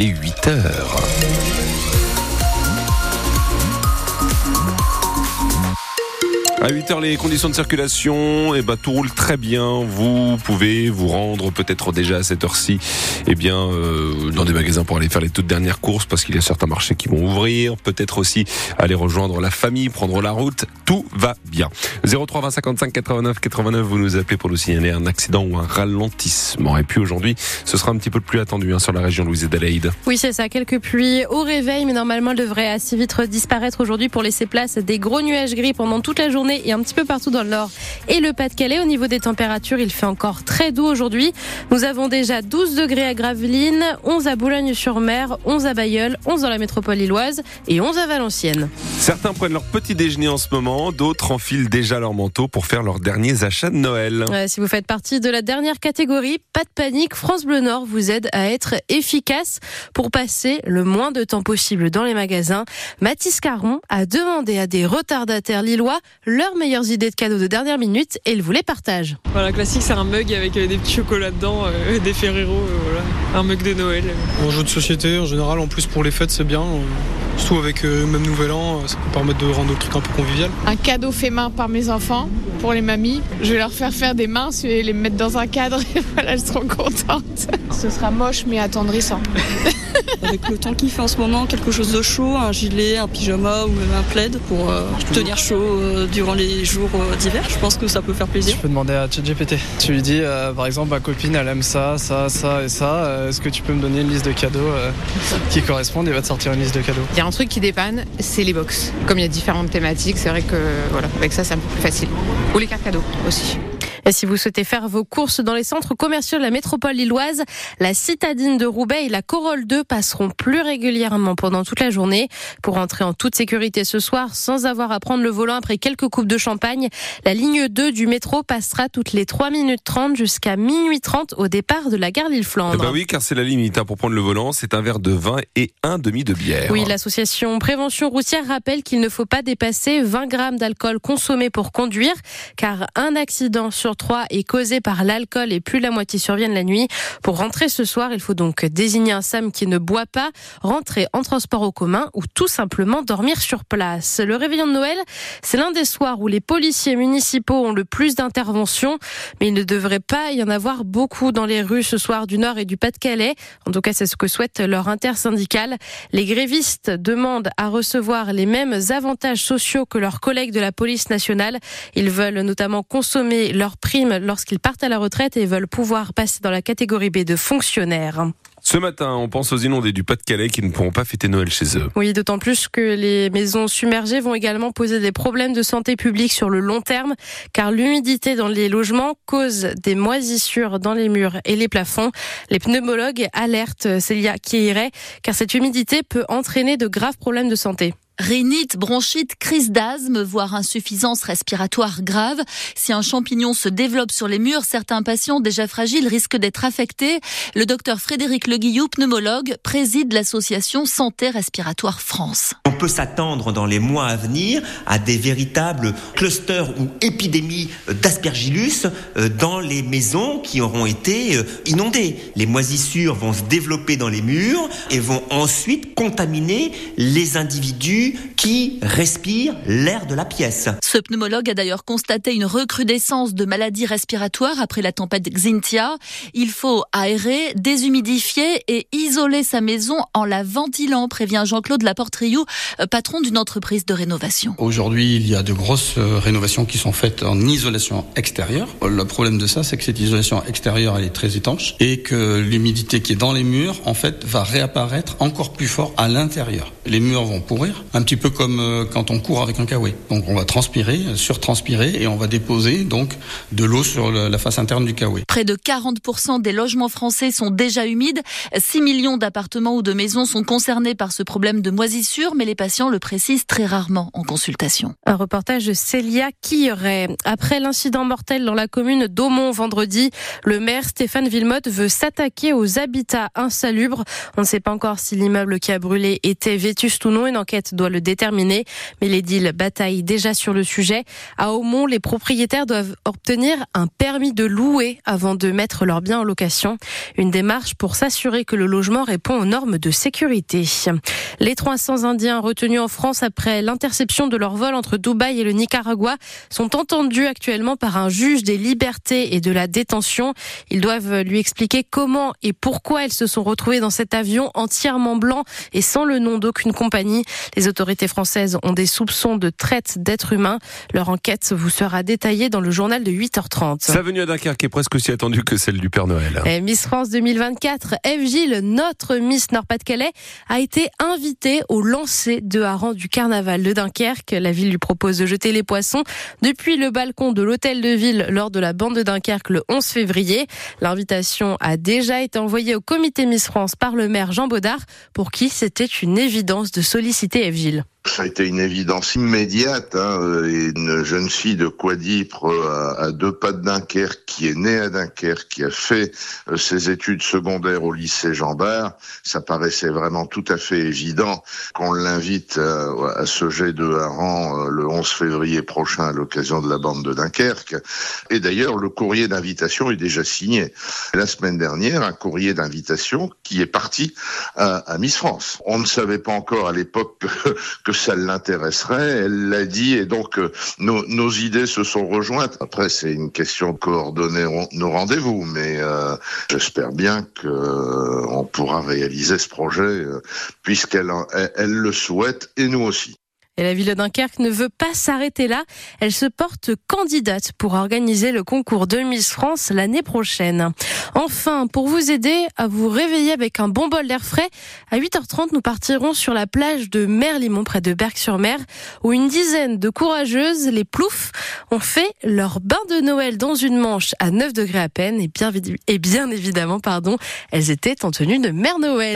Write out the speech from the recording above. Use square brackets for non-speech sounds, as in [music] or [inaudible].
il est 8 heures. À 8h, les conditions de circulation, eh ben, tout roule très bien. Vous pouvez vous rendre peut-être déjà à cette heure-ci eh bien, euh, dans des magasins pour aller faire les toutes dernières courses parce qu'il y a certains marchés qui vont ouvrir. Peut-être aussi aller rejoindre la famille, prendre la route. Tout va bien. 03 20 55 89 89, vous nous appelez pour nous signaler un accident ou un ralentissement. Et puis aujourd'hui, ce sera un petit peu plus attendu hein, sur la région Louise Adelaide. Oui, c'est ça. Quelques pluies au réveil, mais normalement, elles devraient assez vite disparaître aujourd'hui pour laisser place à des gros nuages gris pendant toute la journée et un petit peu partout dans le nord et le Pas-de-Calais. Au niveau des températures, il fait encore très doux aujourd'hui. Nous avons déjà 12 degrés à Gravelines, 11 à Boulogne-sur-Mer, 11 à Bayeul, 11 dans la métropole lilloise et 11 à Valenciennes. Certains prennent leur petit déjeuner en ce moment, d'autres enfilent déjà leur manteau pour faire leurs derniers achats de Noël. si vous faites partie de la dernière catégorie, pas de panique, France Bleu Nord vous aide à être efficace pour passer le moins de temps possible dans les magasins. Mathis Caron a demandé à des retardataires lillois leurs meilleures idées de cadeaux de dernière minute et il vous les partage. Voilà, classique, c'est un mug avec euh, des petits chocolats dedans, euh, [laughs] des Ferrero, euh, voilà. un mug de Noël. Un jeu de société, en général, en plus pour les fêtes, c'est bien. Surtout avec le même nouvel an, ça peut permettre de rendre le truc un peu convivial. Un cadeau fait main par mes enfants, pour les mamies. Je vais leur faire faire des mains et les mettre dans un cadre [laughs] et voilà, elles seront contentes. Ce sera moche mais attendrissant. [laughs] Avec le temps qu'il fait en ce moment, quelque chose de chaud, un gilet, un pyjama ou même un plaid pour tenir chaud durant les jours d'hiver. Je pense que ça peut faire plaisir. Je peux demander à ChatGPT. Tu lui dis, par exemple, ma copine, elle aime ça, ça, ça et ça. Est-ce que tu peux me donner une liste de cadeaux qui correspondent Il va te sortir une liste de cadeaux? Il y a un truc qui dépanne, c'est les box. Comme il y a différentes thématiques, c'est vrai que voilà, avec ça, c'est un peu plus facile. Ou les cartes cadeaux aussi. Si vous souhaitez faire vos courses dans les centres commerciaux de la métropole lilloise, la citadine de Roubaix et la Corolle 2 passeront plus régulièrement pendant toute la journée. Pour entrer en toute sécurité ce soir, sans avoir à prendre le volant après quelques coupes de champagne, la ligne 2 du métro passera toutes les 3 minutes 30 jusqu'à minuit 30 au départ de la gare Lille-Flandre. bah oui, car c'est la limite hein, pour prendre le volant. C'est un verre de vin et un demi de bière. Oui, l'association Prévention routière rappelle qu'il ne faut pas dépasser 20 grammes d'alcool consommé pour conduire, car un accident sur 3 est causé par l'alcool et plus la moitié surviennent la nuit. Pour rentrer ce soir, il faut donc désigner un SAM qui ne boit pas, rentrer en transport au commun ou tout simplement dormir sur place. Le réveillon de Noël, c'est l'un des soirs où les policiers municipaux ont le plus d'interventions, mais il ne devrait pas y en avoir beaucoup dans les rues ce soir du Nord et du Pas-de-Calais. En tout cas, c'est ce que souhaite leur intersyndicale. Les grévistes demandent à recevoir les mêmes avantages sociaux que leurs collègues de la police nationale. Ils veulent notamment consommer leurs primes lorsqu'ils partent à la retraite et veulent pouvoir passer dans la catégorie B de fonctionnaires. Ce matin, on pense aux inondés du Pas-de-Calais qui ne pourront pas fêter Noël chez eux. Oui, d'autant plus que les maisons submergées vont également poser des problèmes de santé publique sur le long terme, car l'humidité dans les logements cause des moisissures dans les murs et les plafonds. Les pneumologues alertent Célia irait, car cette humidité peut entraîner de graves problèmes de santé. Rhinite, bronchite, crise d'asthme, voire insuffisance respiratoire grave. Si un champignon se développe sur les murs, certains patients déjà fragiles risquent d'être affectés. Le docteur Frédéric Leguillou, pneumologue, préside l'association Santé Respiratoire France. On peut s'attendre dans les mois à venir à des véritables clusters ou épidémies d'aspergillus euh, dans les maisons qui auront été euh, inondées. Les moisissures vont se développer dans les murs et vont ensuite contaminer les individus qui respire l'air de la pièce. Ce pneumologue a d'ailleurs constaté une recrudescence de maladies respiratoires après la tempête Xintia. Il faut aérer, déshumidifier et isoler sa maison en la ventilant, prévient Jean-Claude Laportriou, euh, patron d'une entreprise de rénovation. Aujourd'hui, il y a de grosses euh, rénovations qui sont faites en isolation extérieure. Le problème de ça, c'est que cette isolation extérieure, elle est très étanche et que l'humidité qui est dans les murs, en fait, va réapparaître encore plus fort à l'intérieur. Les murs vont pourrir, un petit peu comme euh, quand on court avec un kawaii. Donc on va transpirer, surtranspirer et on va déposer donc de l'eau sur la face interne du kawaii. Près de 40% des logements français sont déjà humides. 6 millions d'appartements ou de maisons sont concernés par ce problème de moisissure, mais les patients le précisent très rarement en consultation. Un reportage de Célia Quilleret. Après l'incident mortel dans la commune d'Aumont vendredi, le maire Stéphane Villemotte veut s'attaquer aux habitats insalubres. On ne sait pas encore si l'immeuble qui a brûlé était vétuste ou non. Une enquête doit le déterminer. Mais les deals bataillent déjà sur le sujet. À Aumont, les propriétaires doivent obtenir un permis de louer avant de mettre leurs biens en location. Une démarche pour s'assurer que le logement répond aux normes de sécurité. Les 300 Indiens retenus en France après l'interception de leur vol entre Dubaï et le Nicaragua sont entendus actuellement par un juge des libertés et de la détention. Ils doivent lui expliquer comment et pourquoi ils se sont retrouvés dans cet avion entièrement blanc et sans le nom d'aucune compagnie. Les autorités françaises ont des soupçons de traite d'êtres humains. Leur enquête vous sera détaillée dans le journal de 8h30. Sa venue à Dunkerque est presque aussi attendue que celle du Père Noël. Et Miss France 2024, Eve Gilles, notre Miss Nord-Pas-de-Calais, a été invitée au lancer de harangue du carnaval de Dunkerque. La ville lui propose de jeter les poissons depuis le balcon de l'hôtel de ville lors de la bande de Dunkerque le 11 février. L'invitation a déjà été envoyée au comité Miss France par le maire Jean Baudard, pour qui c'était une évidence de solliciter Eve Gilles. Ça a été une évidence immédiate. Hein, une jeune fille de Quadipre à, à, deux pas de Dunkerque, qui est née à Dunkerque, qui a fait euh, ses études secondaires au lycée Jean Bart, ça paraissait vraiment tout à fait évident qu'on l'invite à, à, ce jet de euh, le 11 février prochain à l'occasion de la bande de Dunkerque. Et d'ailleurs, le courrier d'invitation est déjà signé. La semaine dernière, un courrier d'invitation qui est parti à, Miss France. On ne savait pas encore à l'époque [laughs] que, que ça l'intéresserait. Elle l'a dit et donc euh, nos, idées se sont rejointes. Après, c'est une question de coordonner nos rendez-vous, mais euh, j'espère bien que euh, pourra réaliser ce projet puisqu'elle elle, elle le souhaite et nous aussi. Et la ville de Dunkerque ne veut pas s'arrêter là. Elle se porte candidate pour organiser le concours de Miss France l'année prochaine. Enfin, pour vous aider à vous réveiller avec un bon bol d'air frais, à 8h30, nous partirons sur la plage de Merlimont, près de Berck-sur-Mer, où une dizaine de courageuses, les ploufs, ont fait leur bain de Noël dans une manche à 9 degrés à peine. Et bien, évidemment, pardon, elles étaient en tenue de Mère Noël.